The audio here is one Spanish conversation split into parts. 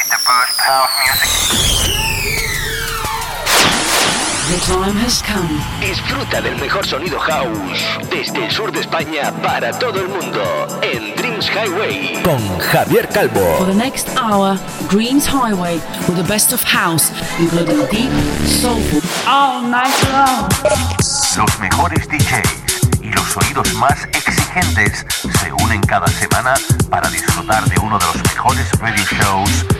with the best house music? The time has come. Disfruta del mejor sonido house desde el sur de España para todo el mundo en Dreams Highway con Javier For Calvo. the next hour, Dreams Highway with the best of house, including deep, soulful, all night long. Los mejores DJs y los oídos más exigentes se unen cada semana para disfrutar de uno de los mejores radio shows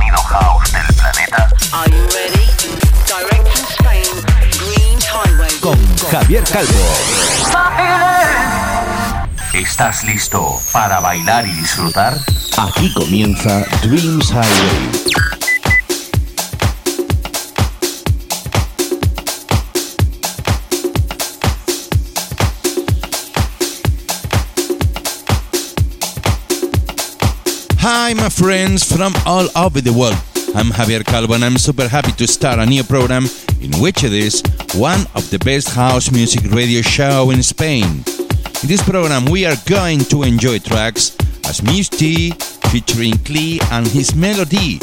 house del planeta? Are you ready? Direct from Spain, Dreams Highway. Con Javier Calvo. ¿Estás listo para bailar y disfrutar? aquí comienza Dreams Highway. Hi, my friends from all over the world. I'm Javier Calvo and I'm super happy to start a new program in which it is one of the best house music radio show in Spain. In this program, we are going to enjoy tracks as Misty featuring Klee and his melody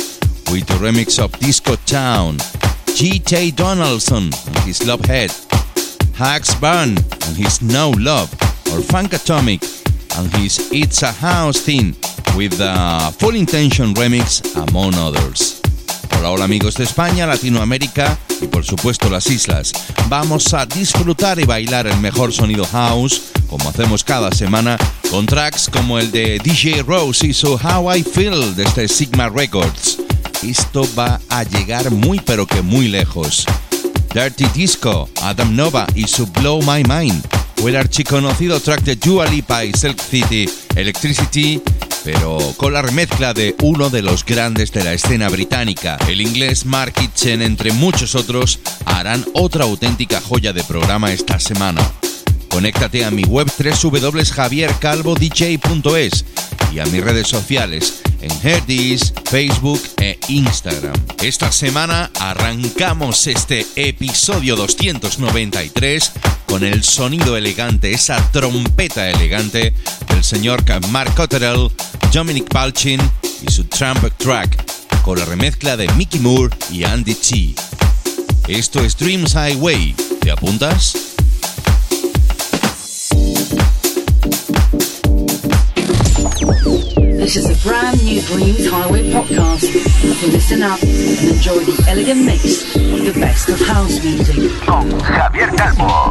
with the remix of Disco Town, G.T. Donaldson and his Love Head, Hax Burn and his No Love, or Funk Atomic and his It's a House Thing with the Full Intention remix, among others. Hola, hola amigos de España, Latinoamérica y por supuesto las islas. Vamos a disfrutar y bailar el mejor sonido house, como hacemos cada semana, con tracks como el de DJ Rose y su How I Feel desde Sigma Records. Esto va a llegar muy pero que muy lejos. Dirty Disco, Adam Nova y su Blow My Mind, o el archiconocido track de Dua Lipa y Silk City, Electricity, pero con la remezcla de uno de los grandes de la escena británica, el inglés Mark Kitchen, entre muchos otros, harán otra auténtica joya de programa esta semana. Conéctate a mi web www.javiercalvodj.es y a mis redes sociales en Herdis, Facebook e Instagram. Esta semana arrancamos este episodio 293 con el sonido elegante, esa trompeta elegante del señor Mark Cotterell, Dominic Palchin y su trumpet track con la remezcla de Mickey Moore y Andy T. Esto es Dreams Highway. ¿Te apuntas? This is a brand new Dreams Highway podcast. So listen up and enjoy the elegant mix of the best of house music. Con Javier Calvo.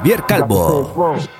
Javier Calvo.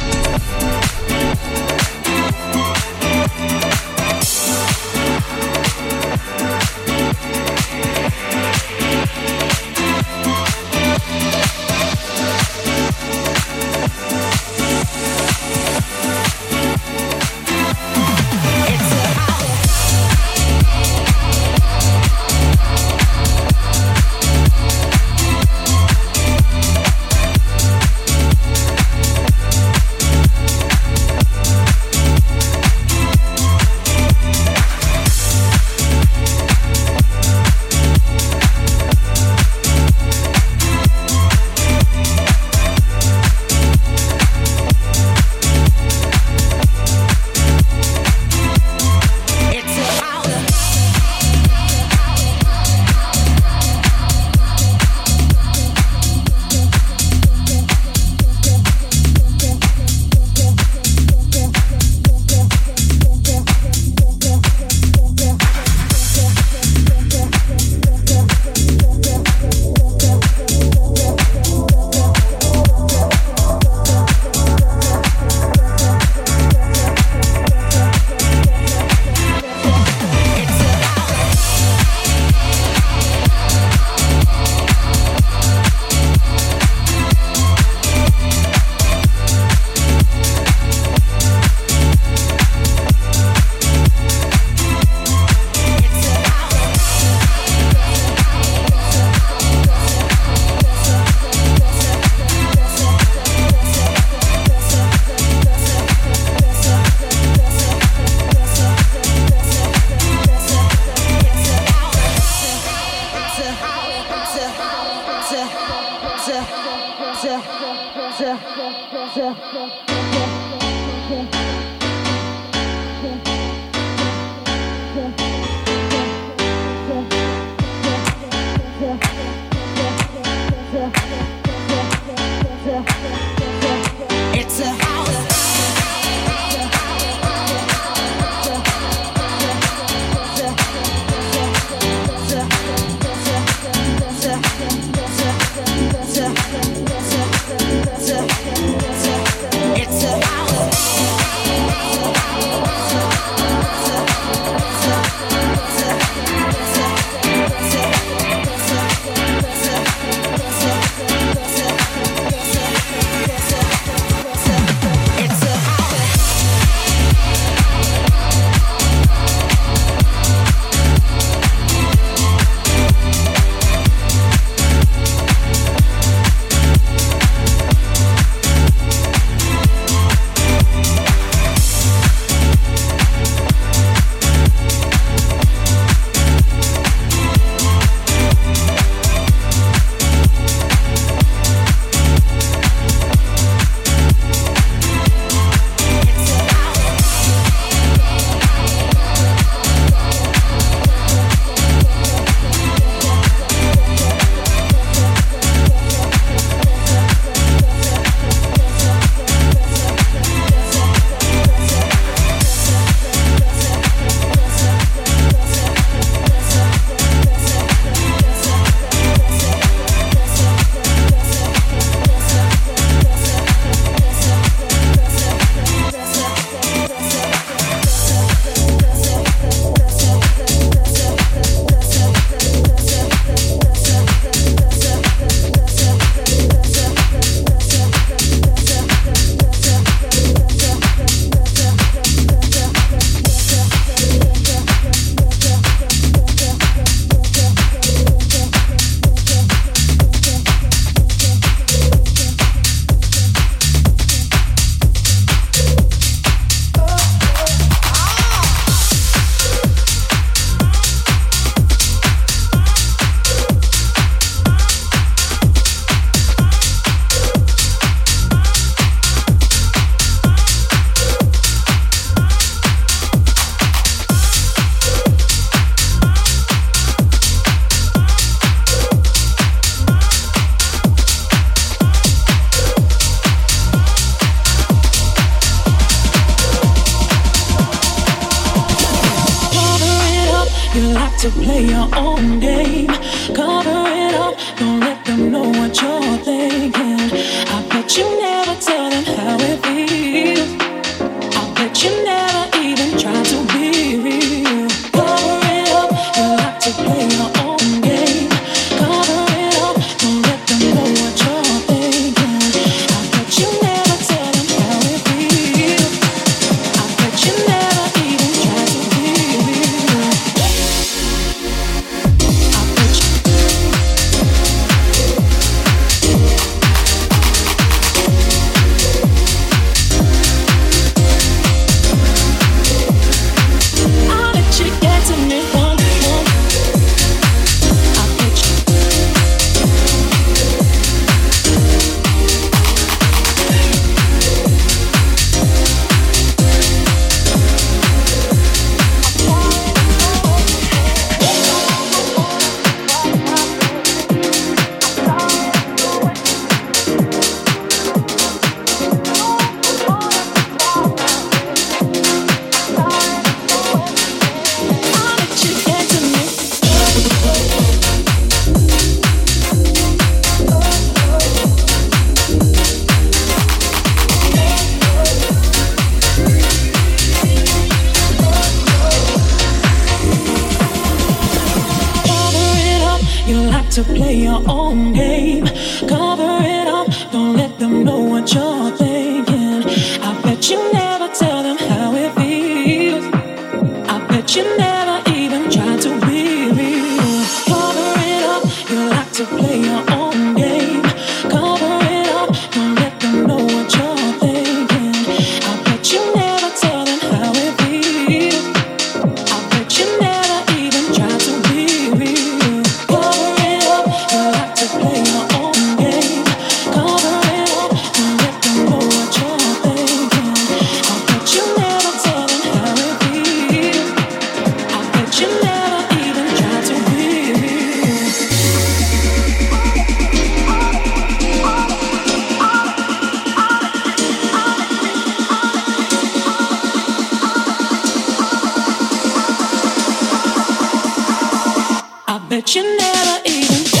that you never even.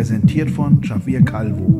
präsentiert von Javier Calvo.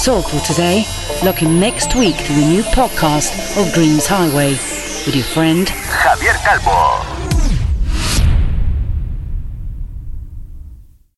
That's all for today. Look in next week to the new podcast of Dreams Highway with your friend Javier Calvo.